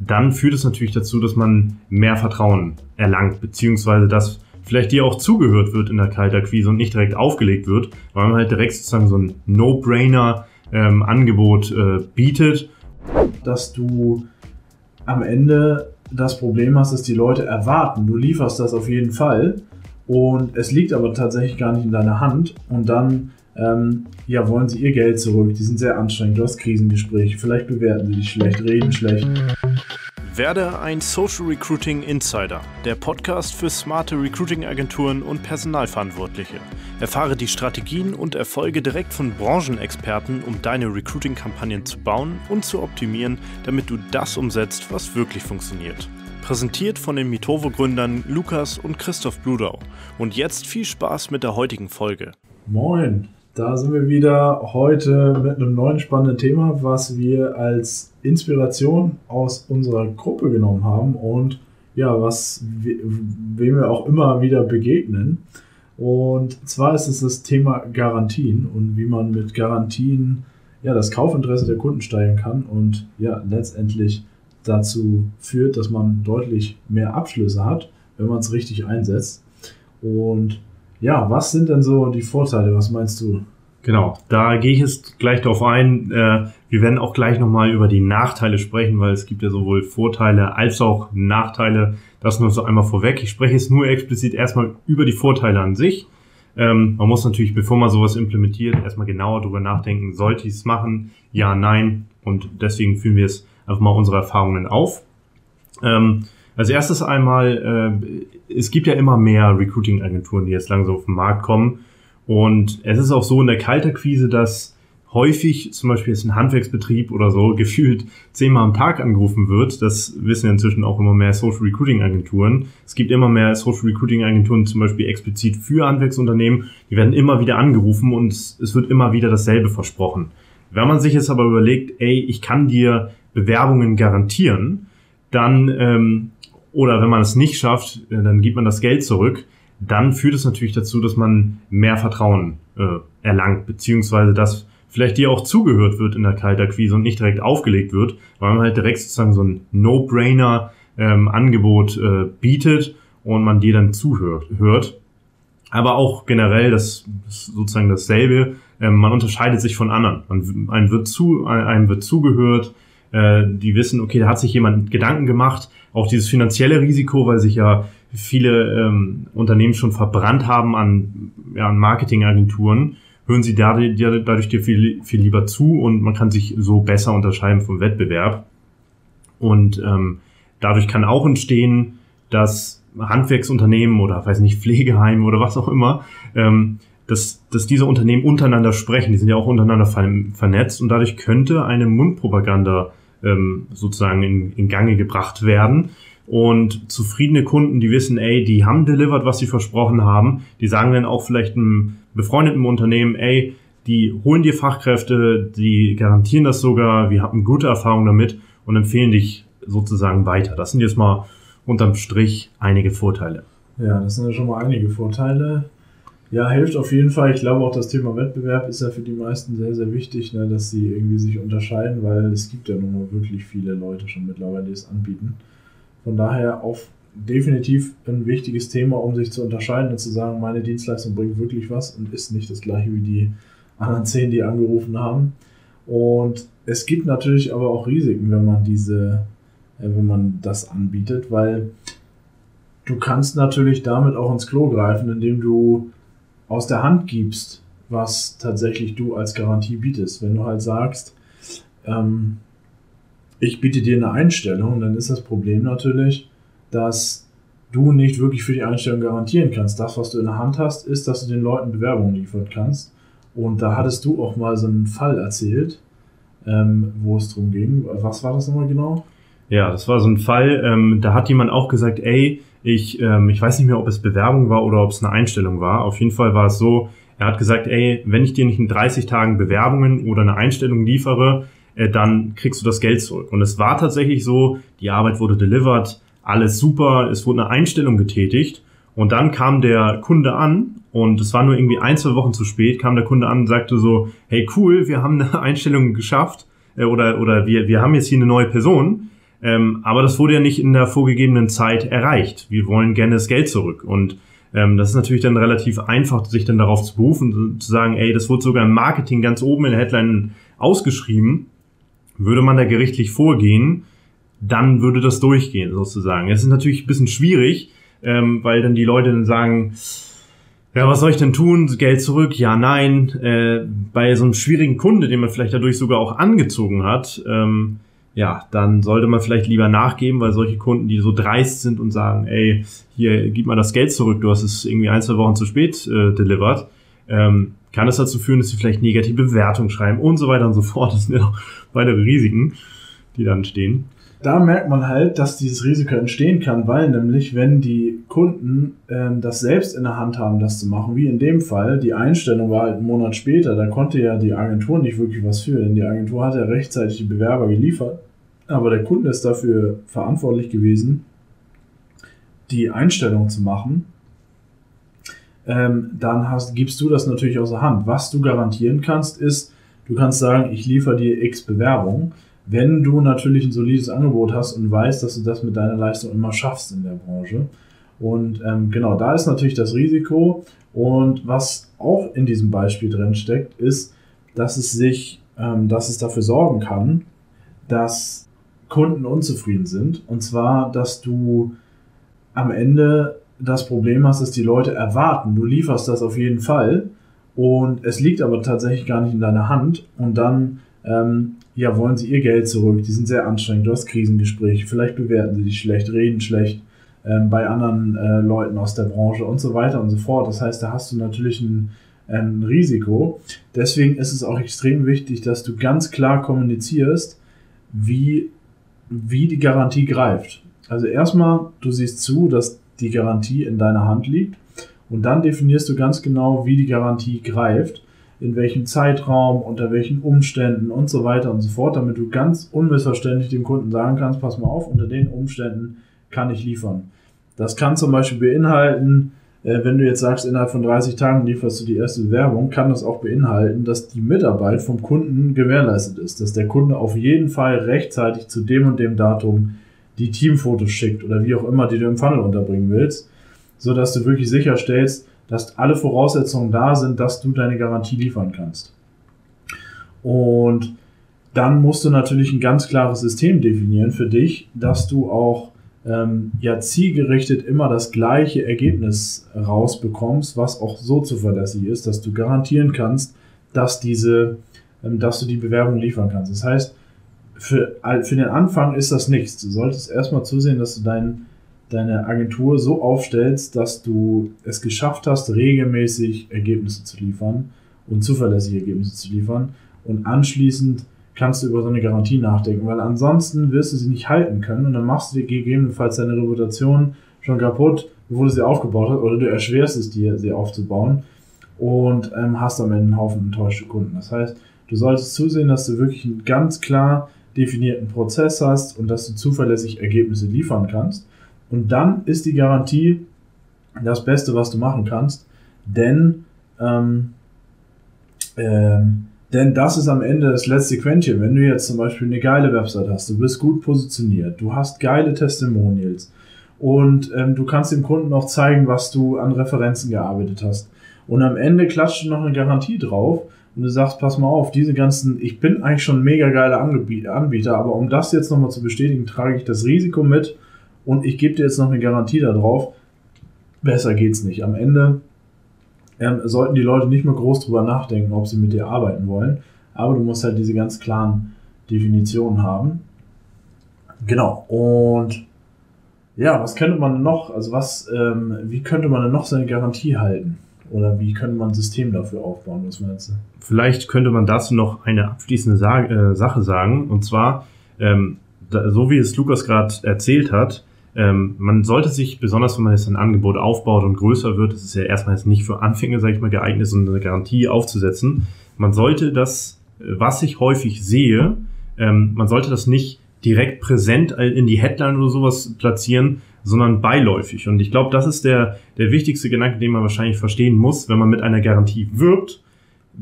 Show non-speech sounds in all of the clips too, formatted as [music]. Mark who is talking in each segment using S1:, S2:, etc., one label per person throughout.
S1: dann führt es natürlich dazu, dass man mehr Vertrauen erlangt, beziehungsweise dass vielleicht dir auch zugehört wird in der Kaltakquise und nicht direkt aufgelegt wird, weil man halt direkt sozusagen so ein No-Brainer-Angebot ähm, äh, bietet.
S2: Dass du am Ende das Problem hast, dass die Leute erwarten, du lieferst das auf jeden Fall und es liegt aber tatsächlich gar nicht in deiner Hand und dann ähm, ja, wollen sie ihr Geld zurück, die sind sehr anstrengend, du hast Krisengespräche, vielleicht bewerten sie dich schlecht, reden schlecht.
S3: Werde ein Social Recruiting Insider, der Podcast für smarte Recruiting-Agenturen und Personalverantwortliche. Erfahre die Strategien und Erfolge direkt von Branchenexperten, um deine Recruiting-Kampagnen zu bauen und zu optimieren, damit du das umsetzt, was wirklich funktioniert. Präsentiert von den Mitovo-Gründern Lukas und Christoph Bludau. Und jetzt viel Spaß mit der heutigen Folge.
S2: Moin! Da sind wir wieder heute mit einem neuen spannenden Thema, was wir als Inspiration aus unserer Gruppe genommen haben und ja, was wem wir auch immer wieder begegnen. Und zwar ist es das Thema Garantien und wie man mit Garantien ja, das Kaufinteresse der Kunden steigern kann und ja, letztendlich dazu führt, dass man deutlich mehr Abschlüsse hat, wenn man es richtig einsetzt. Und ja, was sind denn so die Vorteile? Was meinst du?
S1: Genau, da gehe ich jetzt gleich darauf ein. Äh, wir werden auch gleich nochmal über die Nachteile sprechen, weil es gibt ja sowohl Vorteile als auch Nachteile. Das nur so einmal vorweg. Ich spreche jetzt nur explizit erstmal über die Vorteile an sich. Ähm, man muss natürlich, bevor man sowas implementiert, erstmal genauer darüber nachdenken, sollte ich es machen? Ja, nein. Und deswegen führen wir es einfach mal unsere Erfahrungen auf. Ähm, als erstes einmal, äh, es gibt ja immer mehr Recruiting-Agenturen, die jetzt langsam auf den Markt kommen. Und es ist auch so in der Kalterquise, dass häufig zum Beispiel jetzt ein Handwerksbetrieb oder so [laughs] gefühlt zehnmal am Tag angerufen wird. Das wissen ja inzwischen auch immer mehr Social Recruiting Agenturen. Es gibt immer mehr Social Recruiting Agenturen zum Beispiel explizit für Handwerksunternehmen. Die werden immer wieder angerufen und es wird immer wieder dasselbe versprochen. Wenn man sich jetzt aber überlegt, ey, ich kann dir Bewerbungen garantieren, dann ähm, oder wenn man es nicht schafft, äh, dann gibt man das Geld zurück, dann führt es natürlich dazu, dass man mehr Vertrauen äh, erlangt, beziehungsweise dass vielleicht dir auch zugehört wird in der Kaltakquise und nicht direkt aufgelegt wird, weil man halt direkt sozusagen so ein No-Brainer-Angebot ähm, äh, bietet und man dir dann zuhört. Hört. Aber auch generell, das ist sozusagen dasselbe, ähm, man unterscheidet sich von anderen. Man, einem, wird zu, einem wird zugehört, äh, die wissen, okay, da hat sich jemand Gedanken gemacht, auch dieses finanzielle Risiko, weil sich ja viele ähm, Unternehmen schon verbrannt haben an, ja, an Marketingagenturen, hören sie dadurch, dadurch dir viel, viel lieber zu und man kann sich so besser unterscheiden vom Wettbewerb. Und ähm, dadurch kann auch entstehen, dass Handwerksunternehmen oder weiß nicht, Pflegeheime oder was auch immer, ähm, dass, dass diese Unternehmen untereinander sprechen. Die sind ja auch untereinander vernetzt und dadurch könnte eine Mundpropaganda ähm, sozusagen in, in Gange gebracht werden. Und zufriedene Kunden, die wissen, ey, die haben delivered, was sie versprochen haben, die sagen dann auch vielleicht einem befreundeten Unternehmen, ey, die holen dir Fachkräfte, die garantieren das sogar, wir haben gute Erfahrungen damit und empfehlen dich sozusagen weiter. Das sind jetzt mal unterm Strich einige Vorteile.
S2: Ja, das sind ja schon mal einige Vorteile. Ja, hilft auf jeden Fall. Ich glaube auch das Thema Wettbewerb ist ja für die meisten sehr, sehr wichtig, ne, dass sie irgendwie sich unterscheiden, weil es gibt ja nur wirklich viele Leute schon mittlerweile, die es anbieten. Von daher auch definitiv ein wichtiges Thema, um sich zu unterscheiden und zu sagen, meine Dienstleistung bringt wirklich was und ist nicht das gleiche wie die anderen zehn, die angerufen haben. Und es gibt natürlich aber auch Risiken, wenn man diese, äh, wenn man das anbietet, weil du kannst natürlich damit auch ins Klo greifen, indem du aus der Hand gibst, was tatsächlich du als Garantie bietest. Wenn du halt sagst, ähm, ich biete dir eine Einstellung, dann ist das Problem natürlich, dass du nicht wirklich für die Einstellung garantieren kannst. Das, was du in der Hand hast, ist, dass du den Leuten Bewerbungen liefern kannst. Und da hattest du auch mal so einen Fall erzählt, ähm, wo es drum ging. Was war das nochmal genau?
S1: Ja, das war so ein Fall, ähm, da hat jemand auch gesagt, ey, ich, ähm, ich weiß nicht mehr, ob es Bewerbung war oder ob es eine Einstellung war. Auf jeden Fall war es so, er hat gesagt, ey, wenn ich dir nicht in 30 Tagen Bewerbungen oder eine Einstellung liefere, äh, dann kriegst du das Geld zurück. Und es war tatsächlich so, die Arbeit wurde delivered, alles super, es wurde eine Einstellung getätigt und dann kam der Kunde an und es war nur irgendwie ein, zwei Wochen zu spät, kam der Kunde an und sagte so, hey cool, wir haben eine [laughs] Einstellung geschafft äh, oder, oder wir, wir haben jetzt hier eine neue Person Ähm, aber das wurde ja nicht in der vorgegebenen Zeit erreicht. Wir wollen gerne das Geld zurück. Und ähm, das ist natürlich dann relativ einfach, sich dann darauf zu berufen, zu sagen, ey, das wurde sogar im Marketing ganz oben in der Headline ausgeschrieben. Würde man da gerichtlich vorgehen, dann würde das durchgehen, sozusagen. Es ist natürlich ein bisschen schwierig, ähm, weil dann die Leute dann sagen, ja, was soll ich denn tun? Geld zurück? Ja, nein. Äh, bei so einem schwierigen Kunde, den man vielleicht dadurch sogar auch angezogen hat, ähm, ja, dann sollte man vielleicht lieber nachgeben, weil solche Kunden, die so dreist sind und sagen, ey, hier, gib mal das Geld zurück, du hast es irgendwie ein, zwei Wochen zu spät äh, delivered, ähm, kann es dazu führen, dass sie vielleicht negative Bewertungen schreiben und so weiter und so fort. Das sind ja auch weitere Risiken, die dann stehen
S2: da merkt man halt, dass dieses Risiko entstehen kann, weil nämlich, wenn die Kunden ähm, das selbst in der Hand haben, das zu machen, wie in dem Fall, die Einstellung war halt einen Monat später, da konnte ja die Agentur nicht wirklich was für, denn die Agentur hat ja rechtzeitig die Bewerber geliefert, aber der Kunde ist dafür verantwortlich gewesen, die Einstellung zu machen. Ähm, dann hast, gibst du das natürlich aus der Hand. Was du garantieren kannst, ist, du kannst sagen, ich liefere dir x Bewerbungen wenn du natürlich ein solides Angebot hast und weißt, dass du das mit deiner Leistung immer schaffst in der Branche. Und ähm, genau, da ist natürlich das Risiko. Und was auch in diesem Beispiel drin steckt, ist, dass es sich, ähm, dass es dafür sorgen kann, dass Kunden unzufrieden sind. Und zwar, dass du am Ende das Problem hast, dass die Leute erwarten, du lieferst das auf jeden Fall und es liegt aber tatsächlich gar nicht in deiner Hand und dann ähm, ja, wollen sie ihr Geld zurück, die sind sehr anstrengend, du hast Krisengespräche, vielleicht bewerten sie dich schlecht, reden schlecht ähm, bei anderen äh, Leuten aus der Branche und so weiter und so fort. Das heißt, da hast du natürlich ein, ein Risiko. Deswegen ist es auch extrem wichtig, dass du ganz klar kommunizierst, wie, wie die Garantie greift. Also erstmal, du siehst zu, dass die Garantie in deiner Hand liegt und dann definierst du ganz genau, wie die Garantie greift in welchem Zeitraum, unter welchen Umständen und so weiter und so fort, damit du ganz unmissverständlich dem Kunden sagen kannst, pass mal auf, unter den Umständen kann ich liefern. Das kann zum Beispiel beinhalten, wenn du jetzt sagst, innerhalb von 30 Tagen lieferst du die erste Bewerbung, kann das auch beinhalten, dass die Mitarbeit vom Kunden gewährleistet ist, dass der Kunde auf jeden Fall rechtzeitig zu dem und dem Datum die Teamfotos schickt oder wie auch immer, die du im Funnel unterbringen willst, so dass du wirklich sicherstellst, dass alle Voraussetzungen da sind, dass du deine Garantie liefern kannst. Und dann musst du natürlich ein ganz klares System definieren für dich, dass du auch ähm, ja zielgerichtet immer das gleiche Ergebnis rausbekommst, was auch so zuverlässig ist, dass du garantieren kannst, dass diese, ähm, dass du die Bewerbung liefern kannst. Das heißt, für, für den Anfang ist das nichts. Du solltest erstmal zusehen, dass du deinen deine Agentur so aufstellst, dass du es geschafft hast, regelmäßig Ergebnisse zu liefern und zuverlässige Ergebnisse zu liefern. Und anschließend kannst du über so eine Garantie nachdenken, weil ansonsten wirst du sie nicht halten können und dann machst du dir gegebenenfalls deine Reputation schon kaputt, bevor du sie aufgebaut hast, oder du erschwerst es dir, sie aufzubauen und ähm, hast am Ende einen Haufen enttäuschte Kunden. Das heißt, du solltest zusehen, dass du wirklich einen ganz klar definierten Prozess hast und dass du zuverlässig Ergebnisse liefern kannst. Und dann ist die Garantie das Beste, was du machen kannst, denn, ähm, ähm, denn das ist am Ende das letzte Quäntchen. Wenn du jetzt zum Beispiel eine geile Website hast, du bist gut positioniert, du hast geile Testimonials und ähm, du kannst dem Kunden auch zeigen, was du an Referenzen gearbeitet hast. Und am Ende klatscht du noch eine Garantie drauf und du sagst, pass mal auf, diese ganzen, ich bin eigentlich schon ein mega geiler Anbieter, aber um das jetzt nochmal zu bestätigen, trage ich das Risiko mit, und ich gebe dir jetzt noch eine Garantie darauf. Besser geht's nicht. Am Ende ähm, sollten die Leute nicht mehr groß drüber nachdenken, ob sie mit dir arbeiten wollen. Aber du musst halt diese ganz klaren Definitionen haben. Genau. Und ja, was könnte man noch, also was, ähm, wie könnte man denn noch seine Garantie halten? Oder wie könnte man ein System dafür aufbauen? Was meinst du?
S1: Vielleicht könnte man dazu noch eine abschließende Sa äh, Sache sagen. Und zwar, ähm, da, so wie es Lukas gerade erzählt hat, ähm, man sollte sich, besonders wenn man jetzt ein Angebot aufbaut und größer wird, das ist ja erstmal jetzt nicht für Anfänger, sage ich mal, geeignet, so eine Garantie aufzusetzen. Man sollte das, was ich häufig sehe, ähm, man sollte das nicht direkt präsent in die Headline oder sowas platzieren, sondern beiläufig. Und ich glaube, das ist der, der wichtigste Gedanke, den man wahrscheinlich verstehen muss, wenn man mit einer Garantie wirbt.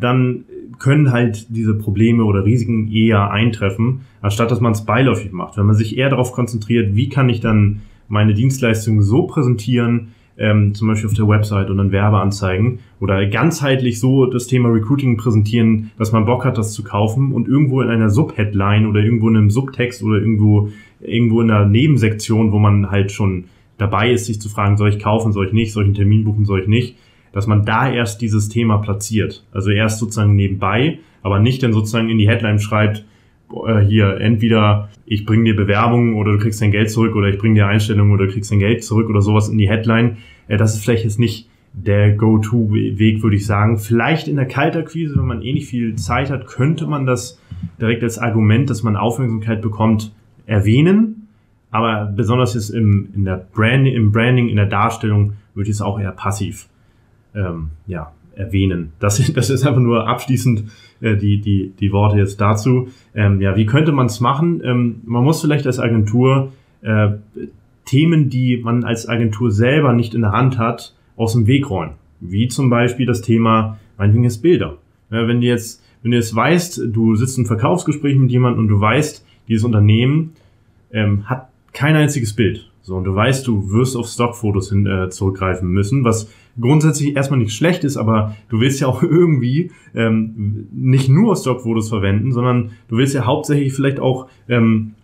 S1: Dann können halt diese Probleme oder Risiken eher eintreffen, anstatt dass man es beiläufig macht. Wenn man sich eher darauf konzentriert, wie kann ich dann meine Dienstleistung so präsentieren, ähm, zum Beispiel auf der Website und dann Werbeanzeigen oder ganzheitlich so das Thema Recruiting präsentieren, dass man Bock hat, das zu kaufen und irgendwo in einer Subheadline oder irgendwo in einem Subtext oder irgendwo irgendwo in einer Nebensektion, wo man halt schon dabei ist, sich zu fragen, soll ich kaufen, soll ich nicht, soll ich einen Termin buchen, soll ich nicht, dass man da erst dieses Thema platziert. Also erst sozusagen nebenbei, aber nicht dann sozusagen in die Headline schreibt, äh, hier entweder ich bringe dir Bewerbungen oder du kriegst dein Geld zurück oder ich bringe dir Einstellungen oder du kriegst dein Geld zurück oder sowas in die Headline. Äh, das ist vielleicht jetzt nicht der Go-To-Weg, würde ich sagen. Vielleicht in der Kaltakquise, wenn man eh nicht viel Zeit hat, könnte man das direkt als Argument, dass man Aufmerksamkeit bekommt, erwähnen. Aber besonders jetzt im, in der Brand, im Branding, in der Darstellung würde ich es auch eher passiv ähm, ja, erwähnen. Das, [laughs] das ist einfach nur abschließend äh, die, die, die Worte jetzt dazu. Ähm, ja, wie könnte man es machen? Ähm, man muss vielleicht als Agentur äh, Themen, die man als Agentur selber nicht in der Hand hat, aus dem Weg räumen. Wie zum Beispiel das Thema, meinetwegen jetzt Bilder. Ja, wenn du jetzt, wenn du jetzt weißt, du sitzt im Verkaufsgespräch mit jemandem und du weißt, dieses Unternehmen ähm, hat kein einziges Bild. So, und du weißt, du wirst auf Stockfotos hin, äh, zurückgreifen müssen, was grundsätzlich erstmal nicht schlecht ist, aber du willst ja auch [laughs] irgendwie ähm, nicht nur Stockfotos verwenden, sondern du willst ja hauptsächlich vielleicht auch ähm,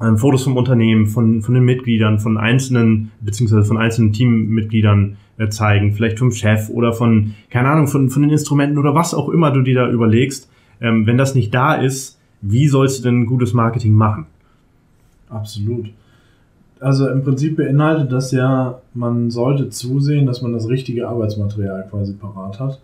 S1: ähm, Fotos vom Unternehmen, von, von den Mitgliedern, von einzelnen, beziehungsweise von einzelnen Teammitgliedern äh, zeigen, vielleicht vom Chef oder von, keine Ahnung, von, von den Instrumenten oder was auch immer du dir da überlegst. Ähm, wenn das nicht da ist, wie sollst du denn gutes Marketing machen?
S2: Absolut. Also im Prinzip beinhaltet das ja, man sollte zusehen, dass man das richtige Arbeitsmaterial quasi parat hat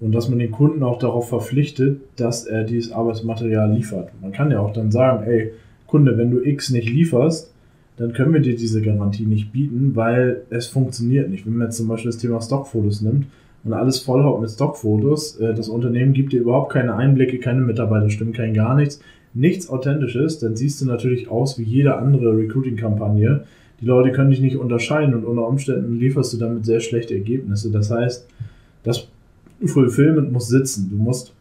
S2: und dass man den Kunden auch darauf verpflichtet, dass er dieses Arbeitsmaterial liefert. Man kann ja auch dann sagen, ey, Kunde, wenn du X nicht lieferst, dann können wir dir diese Garantie nicht bieten, weil es funktioniert nicht. Wenn man jetzt zum Beispiel das Thema Stockfotos nimmt und alles vollhaut mit Stockfotos, äh, das Unternehmen gibt dir überhaupt keine Einblicke, keine Mitarbeiterstimmen, kein gar nichts nichts Authentisches, dann siehst du natürlich aus wie jede andere Recruiting-Kampagne. Die Leute können dich nicht unterscheiden und unter Umständen lieferst du damit sehr schlechte Ergebnisse. Das heißt, das Fulfillment muss sitzen. Du musst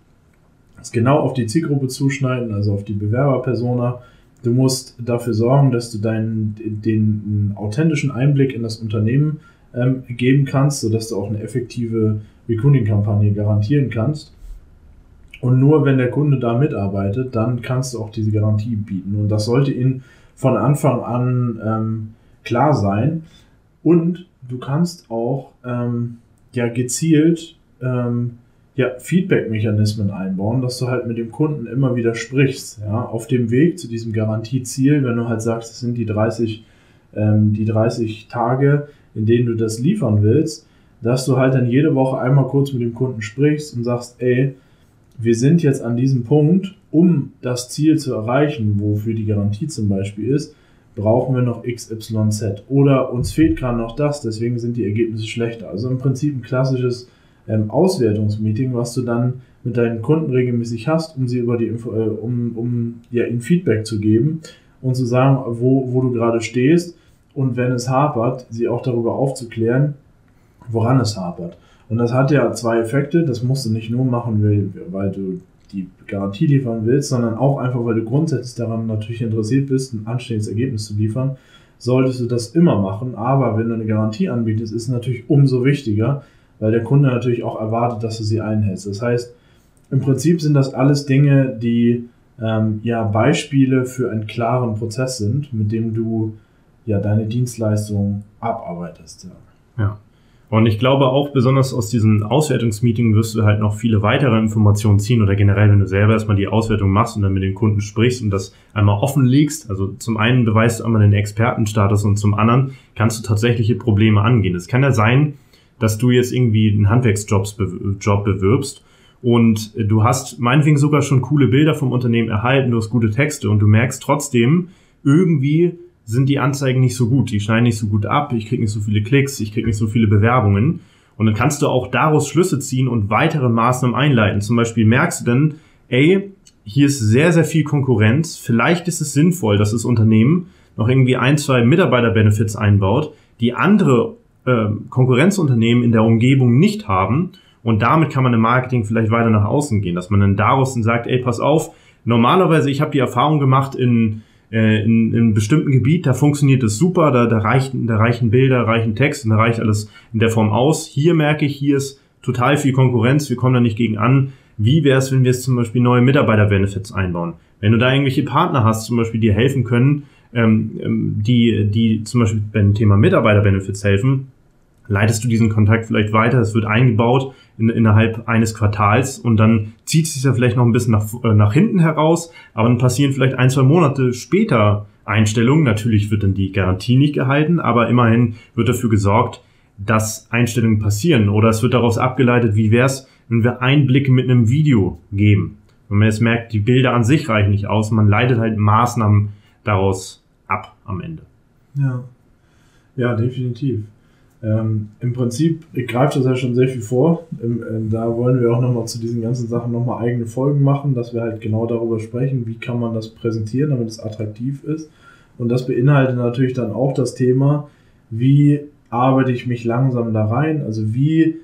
S2: es genau auf die Zielgruppe zuschneiden, also auf die Bewerberpersona. Du musst dafür sorgen, dass du deinen, den authentischen Einblick in das Unternehmen ähm, geben kannst, sodass du auch eine effektive Recruiting-Kampagne garantieren kannst. Und nur wenn der Kunde da mitarbeitet, dann kannst du auch diese Garantie bieten. Und das sollte Ihnen von Anfang an ähm, klar sein. Und du kannst auch ähm, ja gezielt ähm, ja, Feedback-Mechanismen einbauen, dass du halt mit dem Kunden immer wieder sprichst. Ja, auf dem Weg zu diesem Garantieziel, wenn du halt sagst, es sind die 30, ähm, die 30 Tage, in denen du das liefern willst, dass du halt dann jede Woche einmal kurz mit dem Kunden sprichst und sagst, ey, wir sind jetzt an diesem Punkt, um das Ziel zu erreichen, wofür die Garantie zum Beispiel ist, brauchen wir noch XYZ. Oder uns fehlt gerade noch das, deswegen sind die Ergebnisse schlechter. Also im Prinzip ein klassisches ähm, Auswertungsmeeting, was du dann mit deinen Kunden regelmäßig hast, um sie über die Info, äh, um, um ja, ihnen Feedback zu geben und zu sagen, wo, wo du gerade stehst und wenn es hapert, sie auch darüber aufzuklären, woran es hapert. Und das hat ja zwei Effekte. Das musst du nicht nur machen, weil, du die Garantie liefern willst, sondern auch einfach, weil du grundsätzlich daran natürlich interessiert bist, ein anständiges Ergebnis zu liefern, solltest du das immer machen. Aber wenn du eine Garantie anbietest, ist es natürlich umso wichtiger, weil der Kunde natürlich auch erwartet, dass du sie einhältst. Das heißt, im Prinzip sind das alles Dinge, die ähm, ja Beispiele für einen klaren Prozess sind, mit dem du ja deine Dienstleistung abarbeitest.
S1: Ja. ja. Und ich glaube auch, besonders aus diesen Auswertungsmeetings wirst du halt noch viele weitere Informationen ziehen oder generell, wenn du selber erstmal die Auswertung machst und dann mit den Kunden sprichst und das einmal offenlegst. Also zum einen beweist du einmal den Expertenstatus und zum anderen kannst du tatsächliche Probleme angehen. Es kann ja sein, dass du jetzt irgendwie einen Handwerksjob bewirbst und du hast meinetwegen sogar schon coole Bilder vom Unternehmen erhalten, du hast gute Texte und du merkst trotzdem, irgendwie sind die Anzeigen nicht so gut, die schneiden nicht so gut ab, ich kriege nicht so viele Klicks, ich kriege nicht so viele Bewerbungen. Und dann kannst du auch daraus Schlüsse ziehen und weitere Maßnahmen einleiten. Zum Beispiel merkst du dann, ey, hier ist sehr, sehr viel Konkurrenz. Vielleicht ist es sinnvoll, dass das Unternehmen noch irgendwie ein, zwei Mitarbeiterbenefits einbaut, die andere äh, Konkurrenzunternehmen in der Umgebung nicht haben. Und damit kann man im Marketing vielleicht weiter nach außen gehen, dass man dann daraus dann sagt, ey, pass auf, normalerweise, ich habe die Erfahrung gemacht in, äh, in, in einem bestimmten Gebiet, da funktioniert es super, da, da, reichen, da reichen Bilder, reichen Text und da reicht alles in der Form aus. Hier merke ich, hier ist total viel Konkurrenz, wir kommen da nicht gegen an. Wie wäre es, wenn wir jetzt zum Beispiel neue Mitarbeiter-Benefits einbauen? Wenn du da irgendwelche Partner hast, zum Beispiel, dir helfen können, ähm, ähm, die, die zum Beispiel beim Thema Mitarbeiter-Benefits helfen, leitest du diesen Kontakt vielleicht weiter, es wird eingebaut in, innerhalb eines Quartals und dann zieht es sich ja vielleicht noch ein bisschen nach, äh, nach hinten heraus, aber dann passieren vielleicht ein, zwei Monate später Einstellungen. Natürlich wird dann die Garantie nicht gehalten, aber immerhin wird dafür gesorgt, dass Einstellungen passieren oder es wird daraus abgeleitet, wie wäre es, wenn wir Einblicke mit einem Video geben. Wenn man jetzt merkt, die Bilder an sich reichen nicht aus, man leitet halt Maßnahmen daraus ab am Ende.
S2: Ja, ja definitiv. Ähm, Im Prinzip greift das ja schon sehr viel vor. Im, äh, da wollen wir auch nochmal zu diesen ganzen Sachen nochmal eigene Folgen machen, dass wir halt genau darüber sprechen, wie kann man das präsentieren, damit es attraktiv ist. Und das beinhaltet natürlich dann auch das Thema, wie arbeite ich mich langsam da rein, also wie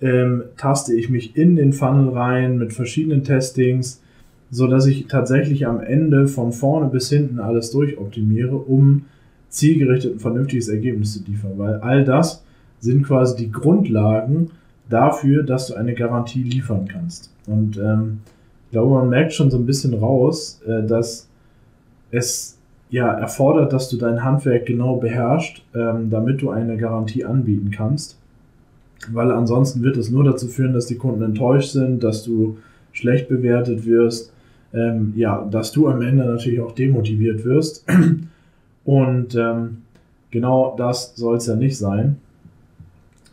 S2: ähm, taste ich mich in den Funnel rein mit verschiedenen Testings, so dass ich tatsächlich am Ende von vorne bis hinten alles durchoptimiere, um zielgerichtet ein vernünftiges Ergebnis zu liefern, weil all das sind quasi die Grundlagen dafür, dass du eine Garantie liefern kannst. Und ähm, ich glaube, man merkt schon so ein bisschen raus, äh, dass es ja erfordert, dass du dein Handwerk genau beherrschst, ähm, damit du eine Garantie anbieten kannst. Weil ansonsten wird es nur dazu führen, dass die Kunden enttäuscht sind, dass du schlecht bewertet wirst, ähm, ja, dass du am Ende natürlich auch demotiviert wirst. Und ähm, genau das soll es ja nicht sein.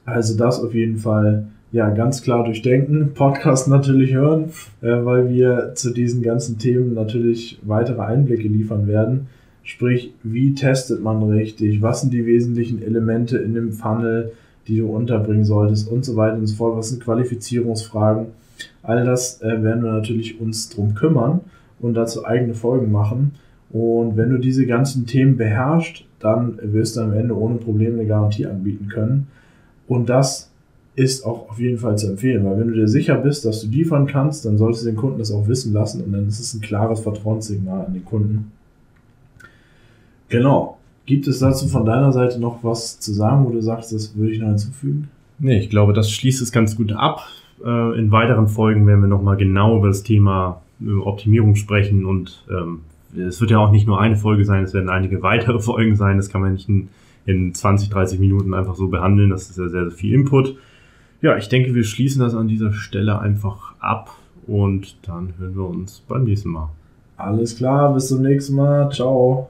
S2: Also das auf jeden Fall ja ganz klar durchdenken, [laughs] Podcast natürlich hören, äh, weil wir zu diesen ganzen Themen natürlich weitere Einblicke liefern werden. Sprich, wie testet man richtig, was sind die wesentlichen Elemente in dem Funnel, die du unterbringen solltest und so weiter und so fort, was sind Qualifizierungsfragen. All das äh, werden wir natürlich uns drum kümmern und dazu eigene Folgen machen. Und wenn du diese ganzen Themen beherrschst, dann wirst du am Ende ohne Probleme eine Garantie anbieten können. Und das ist auch auf jeden Fall zu empfehlen, weil wenn du dir sicher bist, dass du liefern kannst, dann solltest du den Kunden das auch wissen lassen und dann ist es ein klares Vertrauenssignal an den Kunden. Genau. Gibt es dazu von deiner Seite noch was zu sagen, wo du sagst, das würde ich noch hinzufügen?
S1: Nee, ich glaube, das schließt es ganz gut ab. Äh, in weiteren Folgen werden wir nochmal genau über das Thema äh, Optimierung sprechen und ähm, es wird ja auch nicht nur eine Folge sein, es werden einige weitere [laughs] Folgen sein. Das kann man nicht in, in 20, 30 Minuten einfach so behandeln. Das ist ja sehr, sehr viel Input. Ja, ich denke, wir schließen das an dieser Stelle einfach ab und dann hören wir uns beim nächsten Mal.
S2: Alles klar, bis zum nächsten Mal. Ciao.